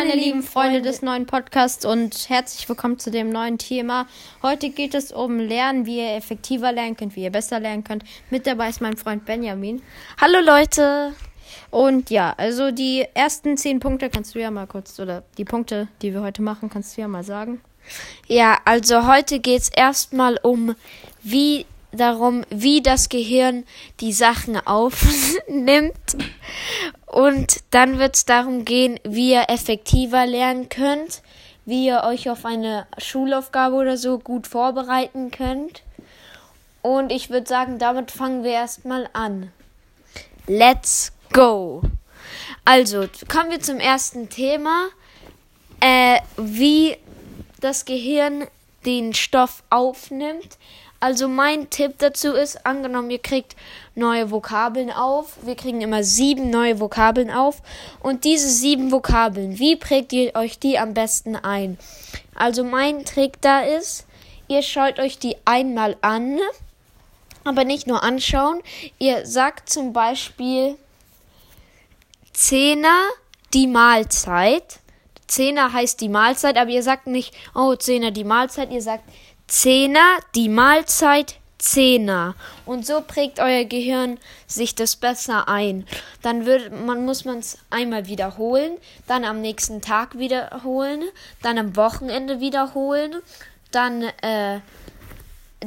meine lieben Freunde des neuen Podcasts und herzlich willkommen zu dem neuen Thema. Heute geht es um Lernen, wie ihr effektiver lernen könnt, wie ihr besser lernen könnt. Mit dabei ist mein Freund Benjamin. Hallo Leute. Und ja, also die ersten zehn Punkte kannst du ja mal kurz, oder die Punkte, die wir heute machen, kannst du ja mal sagen. Ja, also heute geht es erstmal um, wie darum, wie das Gehirn die Sachen aufnimmt. Und dann wird es darum gehen, wie ihr effektiver lernen könnt, wie ihr euch auf eine Schulaufgabe oder so gut vorbereiten könnt. Und ich würde sagen, damit fangen wir erstmal an. Let's go! Also, kommen wir zum ersten Thema. Äh, wie das Gehirn den Stoff aufnimmt. Also mein Tipp dazu ist, angenommen, ihr kriegt neue Vokabeln auf. Wir kriegen immer sieben neue Vokabeln auf. Und diese sieben Vokabeln, wie prägt ihr euch die am besten ein? Also mein Trick da ist, ihr schaut euch die einmal an, aber nicht nur anschauen. Ihr sagt zum Beispiel Zehner die Mahlzeit. Zehner heißt die Mahlzeit, aber ihr sagt nicht, oh, Zehner die Mahlzeit, ihr sagt Zehner, die Mahlzeit, Zehner. Und so prägt euer Gehirn sich das besser ein. Dann wird, man muss man es einmal wiederholen, dann am nächsten Tag wiederholen, dann am Wochenende wiederholen, dann äh,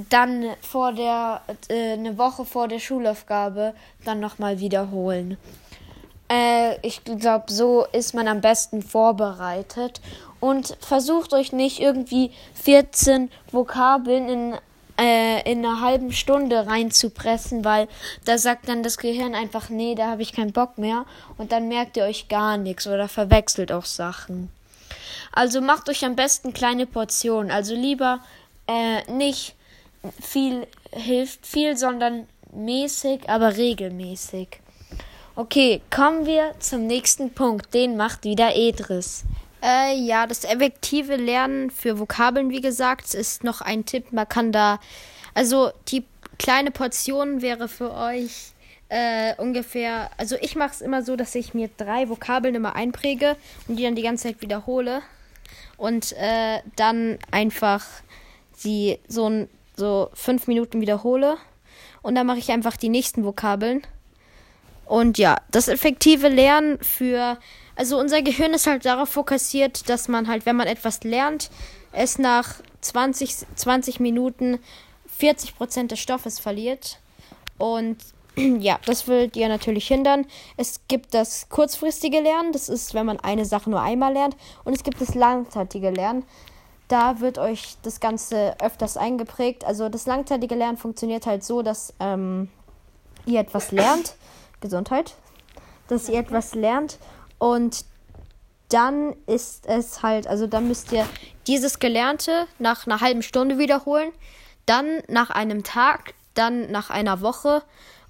dann vor der äh, eine Woche vor der Schulaufgabe dann nochmal wiederholen. Äh, ich glaube, so ist man am besten vorbereitet und versucht euch nicht irgendwie 14 Vokabeln in, äh, in einer halben Stunde reinzupressen, weil da sagt dann das Gehirn einfach, nee, da habe ich keinen Bock mehr und dann merkt ihr euch gar nichts oder verwechselt auch Sachen. Also macht euch am besten kleine Portionen, also lieber äh, nicht viel hilft viel, sondern mäßig, aber regelmäßig. Okay, kommen wir zum nächsten Punkt. Den macht wieder Edris. Äh, ja, das effektive Lernen für Vokabeln, wie gesagt, ist noch ein Tipp. Man kann da, also die kleine Portion wäre für euch äh, ungefähr, also ich mache es immer so, dass ich mir drei Vokabeln immer einpräge und die dann die ganze Zeit wiederhole und äh, dann einfach sie so, so fünf Minuten wiederhole und dann mache ich einfach die nächsten Vokabeln. Und ja, das effektive Lernen für also unser Gehirn ist halt darauf fokussiert, dass man halt, wenn man etwas lernt, es nach 20, 20 Minuten 40 Prozent des Stoffes verliert. Und ja, das will ihr natürlich hindern. Es gibt das kurzfristige Lernen, das ist, wenn man eine Sache nur einmal lernt. Und es gibt das langzeitige Lernen. Da wird euch das Ganze öfters eingeprägt. Also das langzeitige Lernen funktioniert halt so, dass ähm, ihr etwas lernt. Gesundheit. Dass ihr etwas lernt und dann ist es halt, also dann müsst ihr dieses Gelernte nach einer halben Stunde wiederholen, dann nach einem Tag, dann nach einer Woche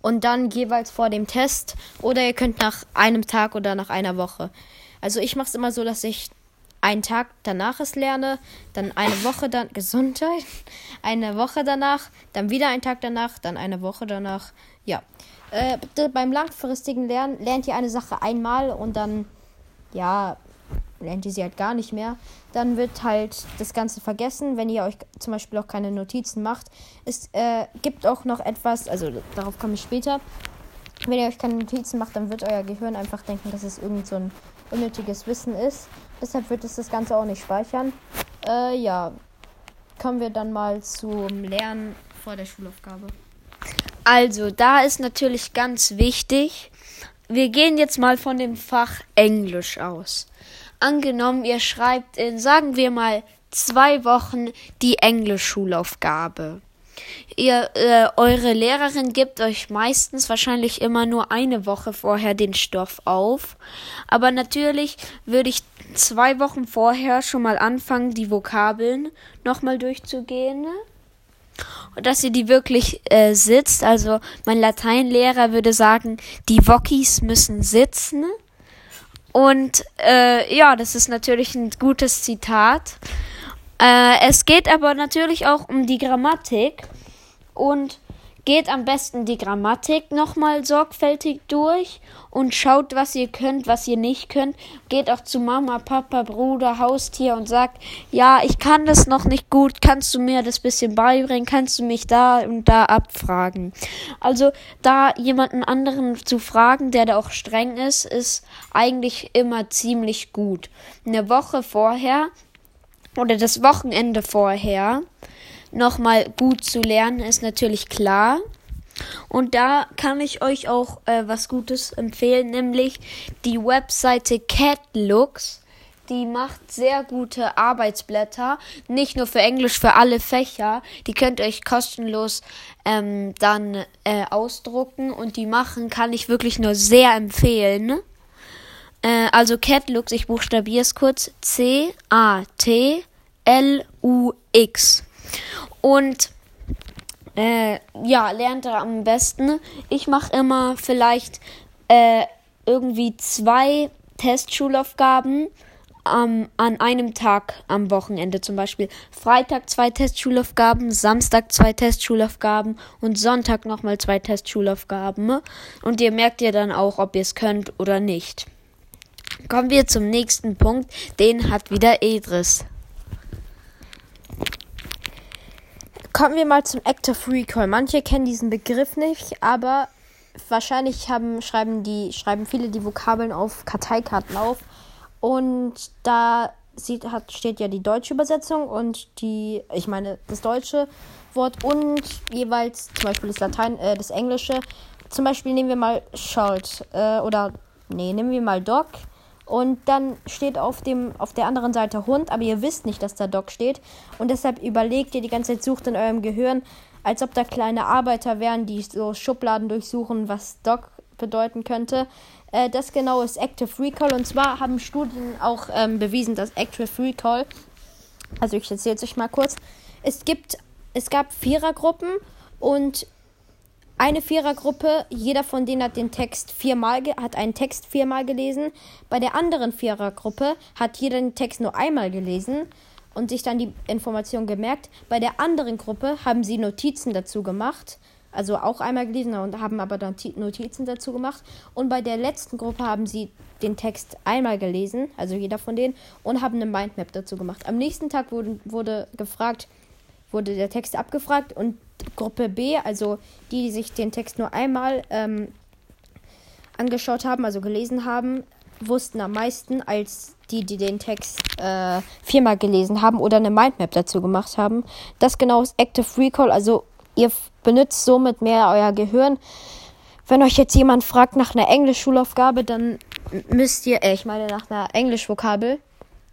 und dann jeweils vor dem Test oder ihr könnt nach einem Tag oder nach einer Woche. Also ich mache es immer so, dass ich einen Tag danach es lerne, dann eine Woche dann Gesundheit, eine Woche danach, dann wieder einen Tag danach, dann eine Woche danach. Ja. Äh, beim langfristigen Lernen lernt ihr eine Sache einmal und dann, ja, lernt ihr sie halt gar nicht mehr. Dann wird halt das Ganze vergessen, wenn ihr euch zum Beispiel auch keine Notizen macht. Es äh, gibt auch noch etwas, also darauf komme ich später. Wenn ihr euch keine Notizen macht, dann wird euer Gehirn einfach denken, dass es irgend so ein unnötiges Wissen ist. Deshalb wird es das Ganze auch nicht speichern. Äh, ja, kommen wir dann mal zum Lernen vor der Schulaufgabe. Also, da ist natürlich ganz wichtig, wir gehen jetzt mal von dem Fach Englisch aus. Angenommen, ihr schreibt in, sagen wir mal, zwei Wochen die Englisch-Schulaufgabe. Ihr, äh, eure Lehrerin gibt euch meistens wahrscheinlich immer nur eine Woche vorher den Stoff auf. Aber natürlich würde ich zwei Wochen vorher schon mal anfangen, die Vokabeln nochmal durchzugehen. Und dass ihr die wirklich äh, sitzt. Also mein Lateinlehrer würde sagen, die Wokis müssen sitzen. Und äh, ja, das ist natürlich ein gutes Zitat. Äh, es geht aber natürlich auch um die Grammatik. Und Geht am besten die Grammatik nochmal sorgfältig durch und schaut, was ihr könnt, was ihr nicht könnt. Geht auch zu Mama, Papa, Bruder, Haustier und sagt, ja, ich kann das noch nicht gut, kannst du mir das bisschen beibringen, kannst du mich da und da abfragen. Also da jemanden anderen zu fragen, der da auch streng ist, ist eigentlich immer ziemlich gut. Eine Woche vorher oder das Wochenende vorher nochmal gut zu lernen, ist natürlich klar. Und da kann ich euch auch äh, was Gutes empfehlen, nämlich die Webseite Catlooks. Die macht sehr gute Arbeitsblätter, nicht nur für Englisch, für alle Fächer. Die könnt ihr euch kostenlos ähm, dann äh, ausdrucken und die machen kann ich wirklich nur sehr empfehlen. Äh, also Catlooks, ich buchstabiere es kurz: C A T L U X. Und äh, ja, lernt er am besten. Ich mache immer vielleicht äh, irgendwie zwei Testschulaufgaben ähm, an einem Tag am Wochenende. Zum Beispiel Freitag zwei Testschulaufgaben, Samstag zwei Testschulaufgaben und Sonntag nochmal zwei Testschulaufgaben. Und ihr merkt ja dann auch, ob ihr es könnt oder nicht. Kommen wir zum nächsten Punkt. Den hat wieder Edris. Kommen wir mal zum Active Recall. Manche kennen diesen Begriff nicht, aber wahrscheinlich haben, schreiben, die, schreiben viele die Vokabeln auf Karteikarten auf. Und da sieht, hat, steht ja die deutsche Übersetzung und die, ich meine, das deutsche Wort und jeweils zum Beispiel das Latein, äh, das Englische. Zum Beispiel nehmen wir mal Schalt äh, oder, nee, nehmen wir mal Dog und dann steht auf, dem, auf der anderen Seite Hund, aber ihr wisst nicht, dass da Dog steht. Und deshalb überlegt ihr die ganze Zeit, sucht in eurem Gehirn, als ob da kleine Arbeiter wären, die so Schubladen durchsuchen, was Dog bedeuten könnte. Äh, das genau ist Active Recall. Und zwar haben Studien auch ähm, bewiesen, dass Active Recall, also ich erzähle es euch mal kurz, es gibt, es gab Vierergruppen und eine Vierergruppe, jeder von denen hat den Text viermal, hat einen Text viermal gelesen. Bei der anderen Vierergruppe hat jeder den Text nur einmal gelesen und sich dann die Information gemerkt. Bei der anderen Gruppe haben sie Notizen dazu gemacht, also auch einmal gelesen und haben aber dann Notizen dazu gemacht. Und bei der letzten Gruppe haben sie den Text einmal gelesen, also jeder von denen, und haben eine Mindmap dazu gemacht. Am nächsten Tag wurde, wurde gefragt, wurde der Text abgefragt und Gruppe B, also die, die sich den Text nur einmal ähm, angeschaut haben, also gelesen haben, wussten am meisten als die, die den Text äh, viermal gelesen haben oder eine Mindmap dazu gemacht haben. Das genau ist Active Recall, also ihr benutzt somit mehr euer Gehirn. Wenn euch jetzt jemand fragt nach einer Englisch-Schulaufgabe, dann müsst ihr, äh, ich meine nach einer Englisch-Vokabel,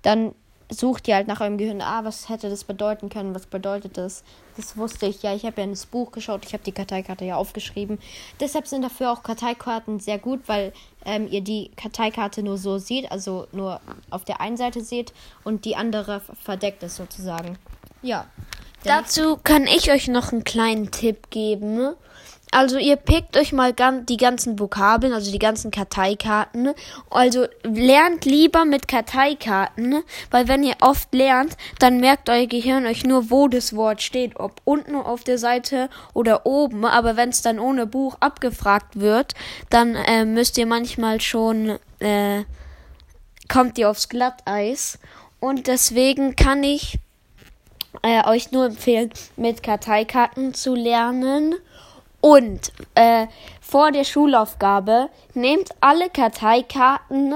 dann sucht ihr halt nach eurem Gehirn, ah, was hätte das bedeuten können, was bedeutet das? Das wusste ich, ja, ich habe ja ins Buch geschaut, ich habe die Karteikarte ja aufgeschrieben. Deshalb sind dafür auch Karteikarten sehr gut, weil ähm, ihr die Karteikarte nur so seht, also nur auf der einen Seite seht und die andere verdeckt ist sozusagen. Ja. Dazu kann ich euch noch einen kleinen Tipp geben. Also ihr pickt euch mal die ganzen Vokabeln, also die ganzen Karteikarten. Also lernt lieber mit Karteikarten, weil wenn ihr oft lernt, dann merkt euer Gehirn euch nur, wo das Wort steht, ob unten auf der Seite oder oben. Aber wenn es dann ohne Buch abgefragt wird, dann äh, müsst ihr manchmal schon äh, kommt ihr aufs Glatteis. Und deswegen kann ich äh, euch nur empfehlen, mit Karteikarten zu lernen. Und äh, vor der Schulaufgabe nehmt alle Karteikarten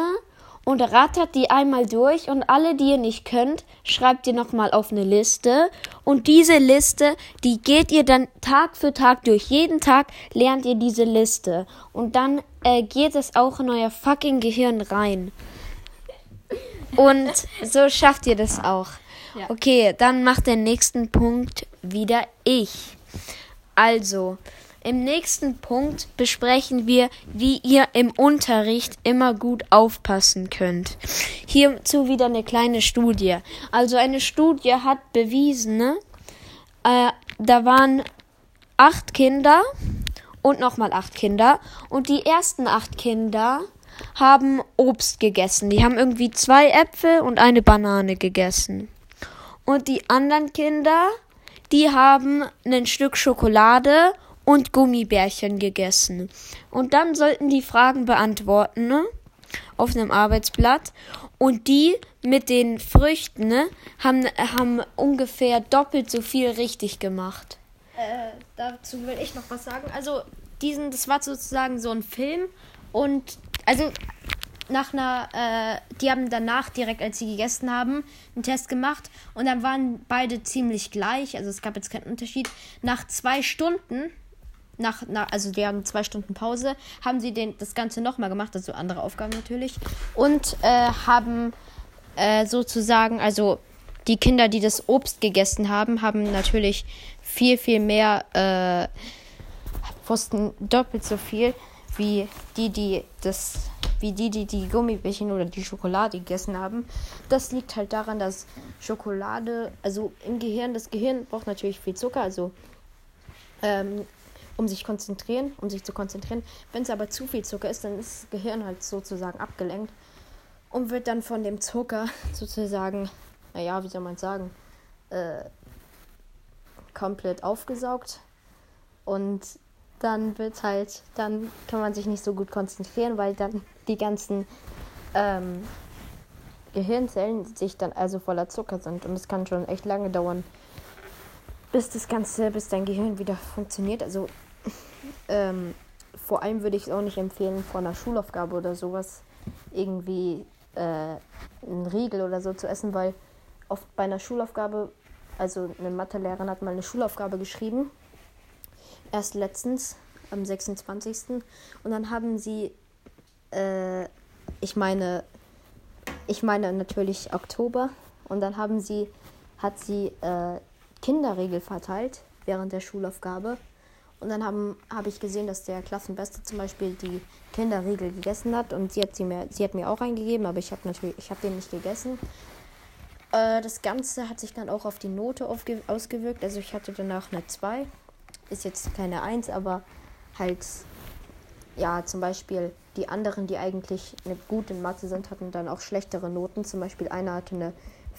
und rattert die einmal durch und alle, die ihr nicht könnt, schreibt ihr nochmal auf eine Liste. Und diese Liste, die geht ihr dann Tag für Tag durch. Jeden Tag lernt ihr diese Liste. Und dann äh, geht es auch in euer fucking Gehirn rein. Und so schafft ihr das auch. Okay, dann macht den nächsten Punkt wieder ich. Also, im nächsten Punkt besprechen wir, wie ihr im Unterricht immer gut aufpassen könnt. Hierzu wieder eine kleine Studie. Also eine Studie hat bewiesen, ne? äh, da waren acht Kinder und nochmal acht Kinder. Und die ersten acht Kinder haben Obst gegessen. Die haben irgendwie zwei Äpfel und eine Banane gegessen. Und die anderen Kinder, die haben ein Stück Schokolade und Gummibärchen gegessen. Und dann sollten die Fragen beantworten, ne? Auf einem Arbeitsblatt. Und die mit den Früchten, ne, haben, haben ungefähr doppelt so viel richtig gemacht. Äh, dazu will ich noch was sagen. Also, diesen, das war sozusagen so ein Film. Und also nach einer, äh, die haben danach direkt, als sie gegessen haben, einen Test gemacht und dann waren beide ziemlich gleich. Also es gab jetzt keinen Unterschied. Nach zwei Stunden, nach, nach also die haben zwei Stunden Pause, haben sie den, das Ganze nochmal gemacht, also andere Aufgaben natürlich. Und äh, haben äh, sozusagen, also die Kinder, die das Obst gegessen haben, haben natürlich viel, viel mehr, äh, wussten doppelt so viel wie die, die das wie die, die die Gummibärchen oder die Schokolade gegessen haben. Das liegt halt daran, dass Schokolade, also im Gehirn, das Gehirn braucht natürlich viel Zucker, also ähm, um sich konzentrieren, um sich zu konzentrieren. Wenn es aber zu viel Zucker ist, dann ist das Gehirn halt sozusagen abgelenkt und wird dann von dem Zucker sozusagen, naja, wie soll man sagen, äh, komplett aufgesaugt und dann wird halt, dann kann man sich nicht so gut konzentrieren, weil dann die ganzen ähm, Gehirnzellen sich dann also voller Zucker sind. Und es kann schon echt lange dauern, bis das Ganze, bis dein Gehirn wieder funktioniert. Also ähm, vor allem würde ich es auch nicht empfehlen, vor einer Schulaufgabe oder sowas irgendwie äh, einen Riegel oder so zu essen, weil oft bei einer Schulaufgabe, also eine Mathelehrerin hat mal eine Schulaufgabe geschrieben erst letztens, am 26. Und dann haben sie, äh, ich meine, ich meine natürlich Oktober. Und dann haben sie, hat sie äh, Kinderregel verteilt während der Schulaufgabe. Und dann habe hab ich gesehen, dass der Klassenbeste zum Beispiel die Kinderriegel gegessen hat. Und sie hat, sie mir, sie hat mir auch eingegeben, aber ich habe natürlich, ich habe den nicht gegessen. Äh, das Ganze hat sich dann auch auf die Note ausgewirkt. Also ich hatte danach eine 2 ist jetzt keine Eins, aber halt, ja, zum Beispiel die anderen, die eigentlich eine gute Mathe sind, hatten dann auch schlechtere Noten. Zum Beispiel einer hatte eine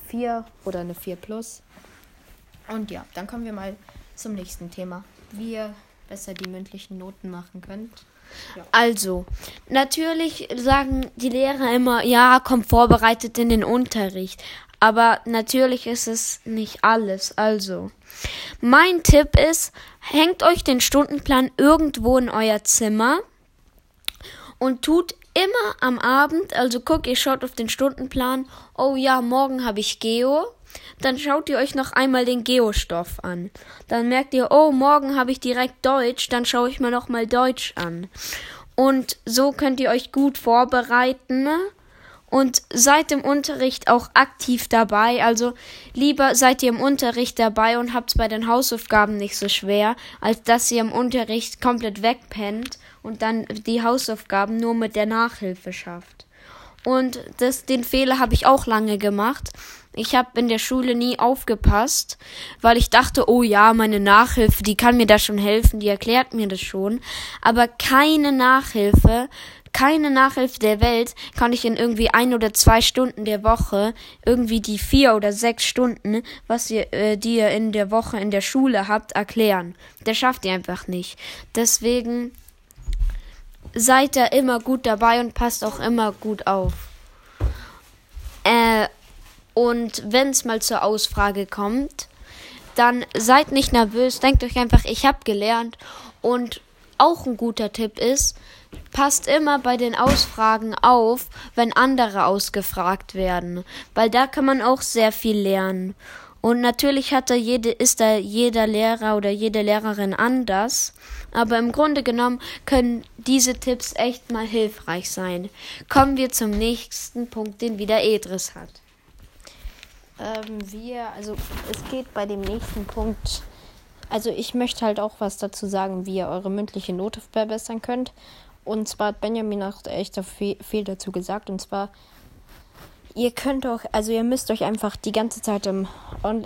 4 oder eine 4 plus. Und ja, dann kommen wir mal zum nächsten Thema. Wie ihr besser die mündlichen Noten machen könnt. Ja. Also, natürlich sagen die Lehrer immer, ja, komm vorbereitet in den Unterricht. Aber natürlich ist es nicht alles. Also, mein Tipp ist, hängt euch den Stundenplan irgendwo in euer Zimmer und tut immer am Abend, also guckt, ihr schaut auf den Stundenplan, oh ja, morgen habe ich Geo. Dann schaut ihr euch noch einmal den Geostoff an. Dann merkt ihr, oh, morgen habe ich direkt Deutsch, dann schaue ich mir noch mal Deutsch an. Und so könnt ihr euch gut vorbereiten und seid im Unterricht auch aktiv dabei. Also lieber seid ihr im Unterricht dabei und habt es bei den Hausaufgaben nicht so schwer, als dass ihr im Unterricht komplett wegpennt und dann die Hausaufgaben nur mit der Nachhilfe schafft. Und das, den Fehler habe ich auch lange gemacht. Ich habe in der Schule nie aufgepasst, weil ich dachte, oh ja, meine Nachhilfe, die kann mir da schon helfen, die erklärt mir das schon. Aber keine Nachhilfe keine Nachhilfe der Welt kann ich in irgendwie ein oder zwei Stunden der Woche irgendwie die vier oder sechs Stunden, was ihr, äh, die ihr in der Woche in der Schule habt, erklären. Der schafft ihr einfach nicht. Deswegen seid da immer gut dabei und passt auch immer gut auf. Und wenn es mal zur Ausfrage kommt, dann seid nicht nervös, denkt euch einfach, ich habe gelernt. Und auch ein guter Tipp ist, passt immer bei den Ausfragen auf, wenn andere ausgefragt werden, weil da kann man auch sehr viel lernen. Und natürlich hat da jede, ist da jeder Lehrer oder jede Lehrerin anders. Aber im Grunde genommen können diese Tipps echt mal hilfreich sein. Kommen wir zum nächsten Punkt, den wieder Edris hat. Ähm, wir, also es geht bei dem nächsten Punkt. Also ich möchte halt auch was dazu sagen, wie ihr eure mündliche Note verbessern könnt. Und zwar hat Benjamin auch echt viel dazu gesagt. Und zwar, ihr könnt auch, also ihr müsst euch einfach die ganze Zeit im,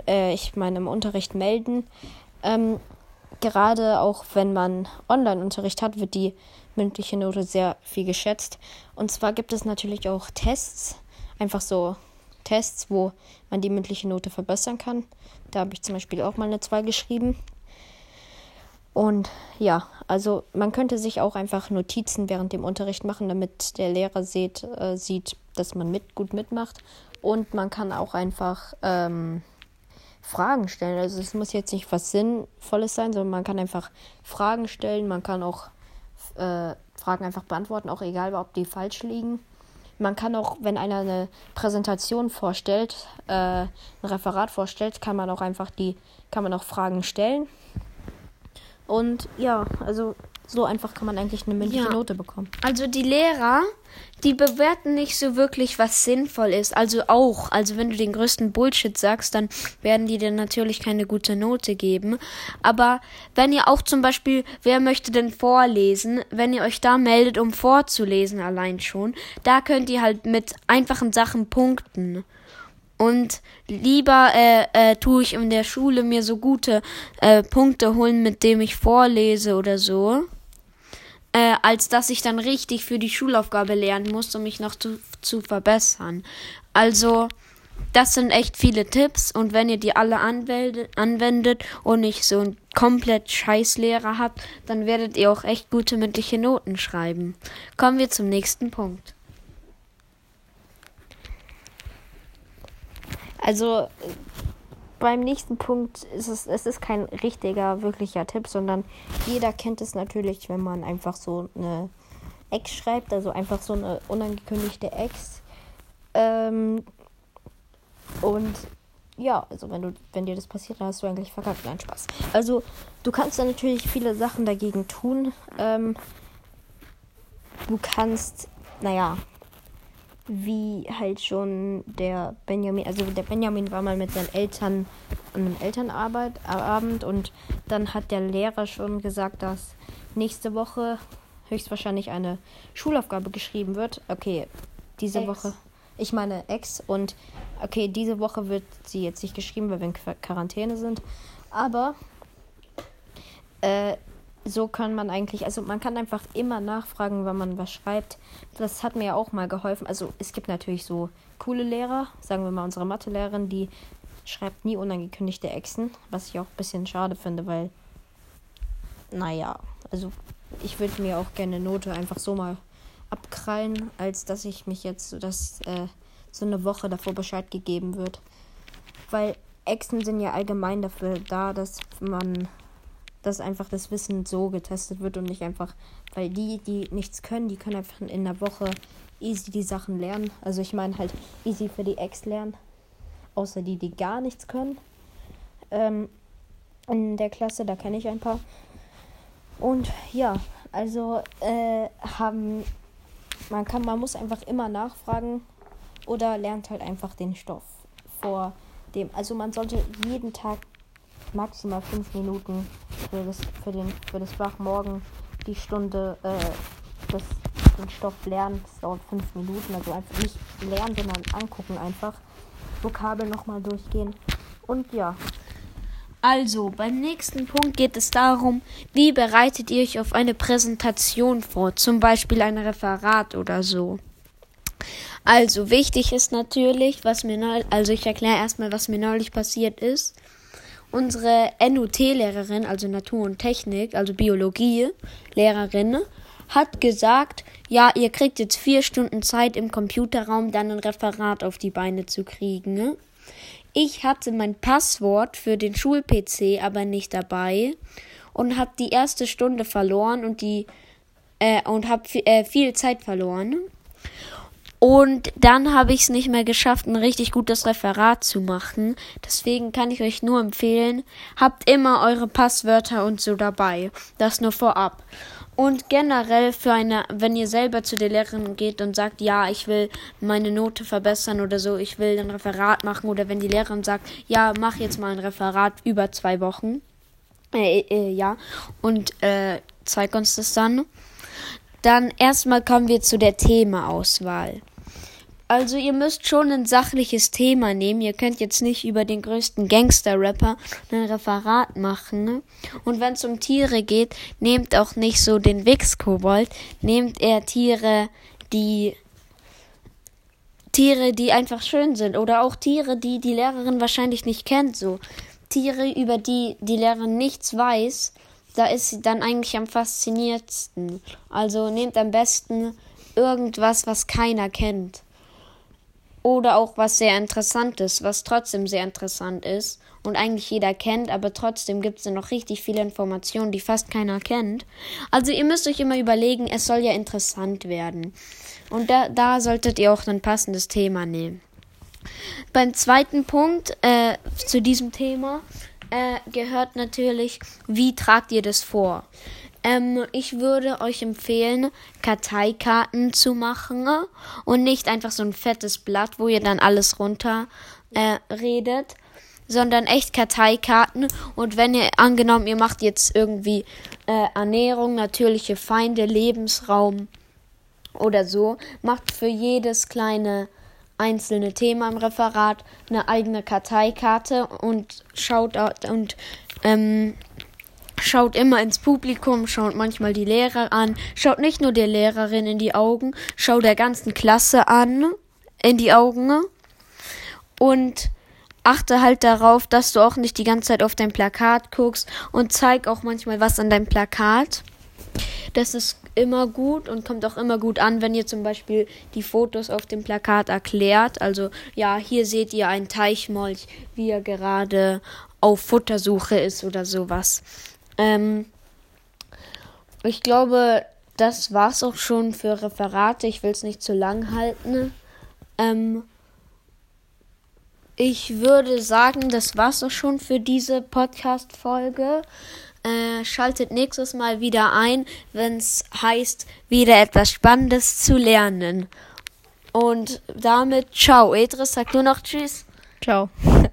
äh, ich meine, im Unterricht melden. Ähm, gerade auch wenn man Online-Unterricht hat, wird die mündliche Note sehr viel geschätzt. Und zwar gibt es natürlich auch Tests, einfach so Tests, wo man die mündliche Note verbessern kann. Da habe ich zum Beispiel auch mal eine 2 geschrieben. Und ja, also man könnte sich auch einfach Notizen während dem Unterricht machen, damit der Lehrer sieht, äh, sieht dass man mit, gut mitmacht. Und man kann auch einfach ähm, Fragen stellen. Also es muss jetzt nicht was Sinnvolles sein, sondern man kann einfach Fragen stellen. Man kann auch äh, Fragen einfach beantworten, auch egal, ob die falsch liegen. Man kann auch, wenn einer eine Präsentation vorstellt, äh, ein Referat vorstellt, kann man auch einfach die, kann man auch Fragen stellen. Und ja, also so einfach kann man eigentlich eine mündliche ja. Note bekommen. Also die Lehrer, die bewerten nicht so wirklich, was sinnvoll ist. Also auch, also wenn du den größten Bullshit sagst, dann werden die dir natürlich keine gute Note geben. Aber wenn ihr auch zum Beispiel, wer möchte denn vorlesen, wenn ihr euch da meldet, um vorzulesen allein schon, da könnt ihr halt mit einfachen Sachen punkten. Und lieber äh, äh, tue ich in der Schule mir so gute äh, Punkte holen, mit dem ich vorlese oder so äh, als dass ich dann richtig für die Schulaufgabe lernen muss, um mich noch zu, zu verbessern. Also, das sind echt viele Tipps und wenn ihr die alle anwendet und nicht so einen komplett Scheißlehrer habt, dann werdet ihr auch echt gute mündliche Noten schreiben. Kommen wir zum nächsten Punkt. Also beim nächsten Punkt ist es, es ist kein richtiger, wirklicher Tipp, sondern jeder kennt es natürlich, wenn man einfach so eine Ex schreibt, also einfach so eine unangekündigte Ex. Ähm, und ja, also wenn du, wenn dir das passiert, dann hast du eigentlich verkackt. Nein, Spaß. Also du kannst da natürlich viele Sachen dagegen tun. Ähm, du kannst, naja, wie halt schon der Benjamin, also der Benjamin war mal mit seinen Eltern an einem Elternabend und dann hat der Lehrer schon gesagt, dass nächste Woche höchstwahrscheinlich eine Schulaufgabe geschrieben wird. Okay, diese Ex. Woche, ich meine Ex und okay, diese Woche wird sie jetzt nicht geschrieben, weil wir in Quarantäne sind, aber äh, so kann man eigentlich, also man kann einfach immer nachfragen, wenn man was schreibt. Das hat mir ja auch mal geholfen. Also es gibt natürlich so coole Lehrer, sagen wir mal unsere Mathelehrerin, die schreibt nie unangekündigte Exen, was ich auch ein bisschen schade finde, weil, naja, also ich würde mir auch gerne Note einfach so mal abkrallen, als dass ich mich jetzt, so dass äh, so eine Woche davor Bescheid gegeben wird. Weil Exen sind ja allgemein dafür da, dass man dass einfach das Wissen so getestet wird und nicht einfach, weil die, die nichts können, die können einfach in der Woche easy die Sachen lernen. Also ich meine halt easy für die Ex lernen. Außer die, die gar nichts können. Ähm, in der Klasse, da kenne ich ein paar. Und ja, also äh, haben man kann, man muss einfach immer nachfragen oder lernt halt einfach den Stoff vor dem. Also man sollte jeden Tag maximal fünf Minuten für das, für den, für das Fach morgen die Stunde, äh, das, den Stoff lernen. Das dauert fünf Minuten. Also einfach nicht lernen, sondern angucken einfach. Vokabeln nochmal durchgehen. Und ja. Also, beim nächsten Punkt geht es darum, wie bereitet ihr euch auf eine Präsentation vor, zum Beispiel ein Referat oder so. Also, wichtig ist natürlich, was mir neulich, also ich erkläre erstmal, was mir neulich passiert ist unsere NUT-Lehrerin, also Natur und Technik, also Biologie-Lehrerin, hat gesagt, ja, ihr kriegt jetzt vier Stunden Zeit im Computerraum, dann ein Referat auf die Beine zu kriegen. Ich hatte mein Passwort für den Schul-PC aber nicht dabei und habe die erste Stunde verloren und die äh, und habe äh, viel Zeit verloren. Und dann habe ich es nicht mehr geschafft, ein richtig gutes Referat zu machen. Deswegen kann ich euch nur empfehlen, habt immer eure Passwörter und so dabei. Das nur vorab. Und generell für eine, wenn ihr selber zu der Lehrerin geht und sagt, ja, ich will meine Note verbessern oder so, ich will ein Referat machen oder wenn die Lehrerin sagt, ja, mach jetzt mal ein Referat über zwei Wochen, äh, äh, ja, und äh, zeig uns das dann. Dann erstmal kommen wir zu der Themaauswahl. Also ihr müsst schon ein sachliches Thema nehmen. Ihr könnt jetzt nicht über den größten Gangster-Rapper ein Referat machen. Ne? Und wenn es um Tiere geht, nehmt auch nicht so den Wix-Kobold. Nehmt eher Tiere, die Tiere, die einfach schön sind. Oder auch Tiere, die die Lehrerin wahrscheinlich nicht kennt. So Tiere, über die die Lehrerin nichts weiß da ist sie dann eigentlich am fasziniertsten. Also nehmt am besten irgendwas, was keiner kennt. Oder auch was sehr interessant ist, was trotzdem sehr interessant ist und eigentlich jeder kennt, aber trotzdem gibt es noch richtig viele Informationen, die fast keiner kennt. Also ihr müsst euch immer überlegen, es soll ja interessant werden. Und da, da solltet ihr auch ein passendes Thema nehmen. Beim zweiten Punkt äh, zu diesem Thema äh, gehört natürlich, wie tragt ihr das vor? Ähm, ich würde euch empfehlen, Karteikarten zu machen und nicht einfach so ein fettes Blatt, wo ihr dann alles runter äh, redet, sondern echt Karteikarten. Und wenn ihr angenommen, ihr macht jetzt irgendwie äh, Ernährung, natürliche Feinde, Lebensraum oder so, macht für jedes kleine einzelne Thema im Referat eine eigene Karteikarte und schaut und ähm, schaut immer ins Publikum, schaut manchmal die Lehrer an, schaut nicht nur der Lehrerin in die Augen, schaut der ganzen Klasse an in die Augen und achte halt darauf, dass du auch nicht die ganze Zeit auf dein Plakat guckst und zeig auch manchmal was an deinem Plakat. Das ist immer gut und kommt auch immer gut an, wenn ihr zum Beispiel die Fotos auf dem Plakat erklärt. Also ja, hier seht ihr einen Teichmolch, wie er gerade auf Futtersuche ist oder sowas. Ähm, ich glaube, das war's auch schon für Referate. Ich will es nicht zu lang halten. Ähm, ich würde sagen, das war's auch schon für diese Podcast-Folge. Äh, schaltet nächstes Mal wieder ein, wenn es heißt, wieder etwas Spannendes zu lernen. Und damit, ciao. Edris, sag nur noch Tschüss. Ciao.